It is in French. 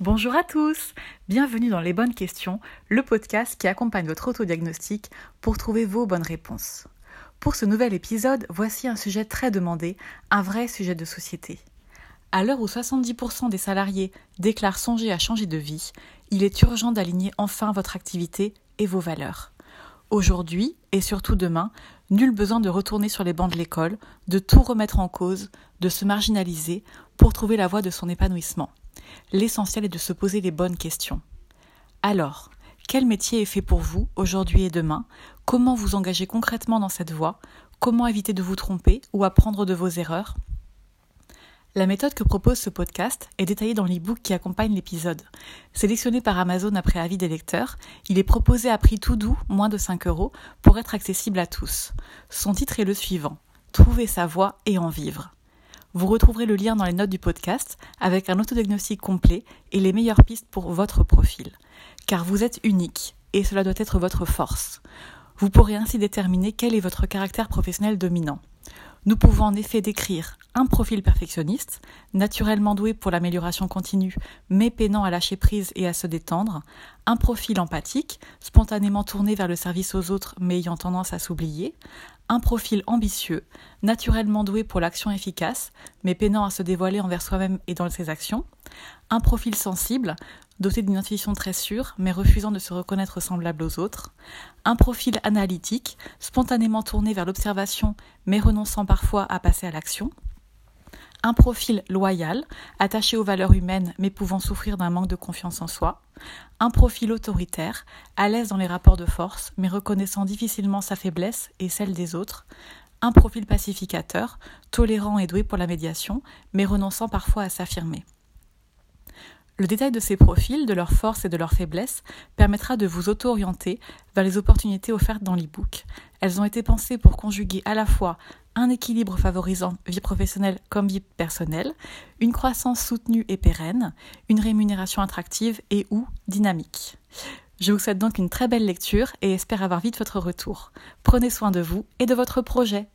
Bonjour à tous, bienvenue dans Les Bonnes Questions, le podcast qui accompagne votre autodiagnostic pour trouver vos bonnes réponses. Pour ce nouvel épisode, voici un sujet très demandé, un vrai sujet de société. À l'heure où 70% des salariés déclarent songer à changer de vie, il est urgent d'aligner enfin votre activité et vos valeurs. Aujourd'hui, et surtout demain, nul besoin de retourner sur les bancs de l'école, de tout remettre en cause, de se marginaliser pour trouver la voie de son épanouissement. L'essentiel est de se poser les bonnes questions. Alors, quel métier est fait pour vous aujourd'hui et demain? Comment vous engager concrètement dans cette voie? Comment éviter de vous tromper ou apprendre de vos erreurs? La méthode que propose ce podcast est détaillée dans l'e-book qui accompagne l'épisode. Sélectionné par Amazon après avis des lecteurs, il est proposé à prix tout doux, moins de 5 euros, pour être accessible à tous. Son titre est le suivant Trouver sa voie et en vivre. Vous retrouverez le lien dans les notes du podcast avec un autodiagnostic complet et les meilleures pistes pour votre profil. Car vous êtes unique et cela doit être votre force. Vous pourrez ainsi déterminer quel est votre caractère professionnel dominant. Nous pouvons en effet décrire un profil perfectionniste, naturellement doué pour l'amélioration continue, mais peinant à lâcher prise et à se détendre, un profil empathique, spontanément tourné vers le service aux autres mais ayant tendance à s'oublier, un profil ambitieux, naturellement doué pour l'action efficace, mais peinant à se dévoiler envers soi-même et dans ses actions, un profil sensible, doté d'une intuition très sûre, mais refusant de se reconnaître semblable aux autres, un profil analytique, spontanément tourné vers l'observation, mais renonçant parfois à passer à l'action, un profil loyal, attaché aux valeurs humaines mais pouvant souffrir d'un manque de confiance en soi, un profil autoritaire, à l'aise dans les rapports de force mais reconnaissant difficilement sa faiblesse et celle des autres, un profil pacificateur, tolérant et doué pour la médiation mais renonçant parfois à s'affirmer. Le détail de ces profils, de leurs forces et de leurs faiblesses permettra de vous auto-orienter vers les opportunités offertes dans l'e-book. Elles ont été pensées pour conjuguer à la fois un équilibre favorisant vie professionnelle comme vie personnelle, une croissance soutenue et pérenne, une rémunération attractive et ou dynamique. Je vous souhaite donc une très belle lecture et espère avoir vite votre retour. Prenez soin de vous et de votre projet.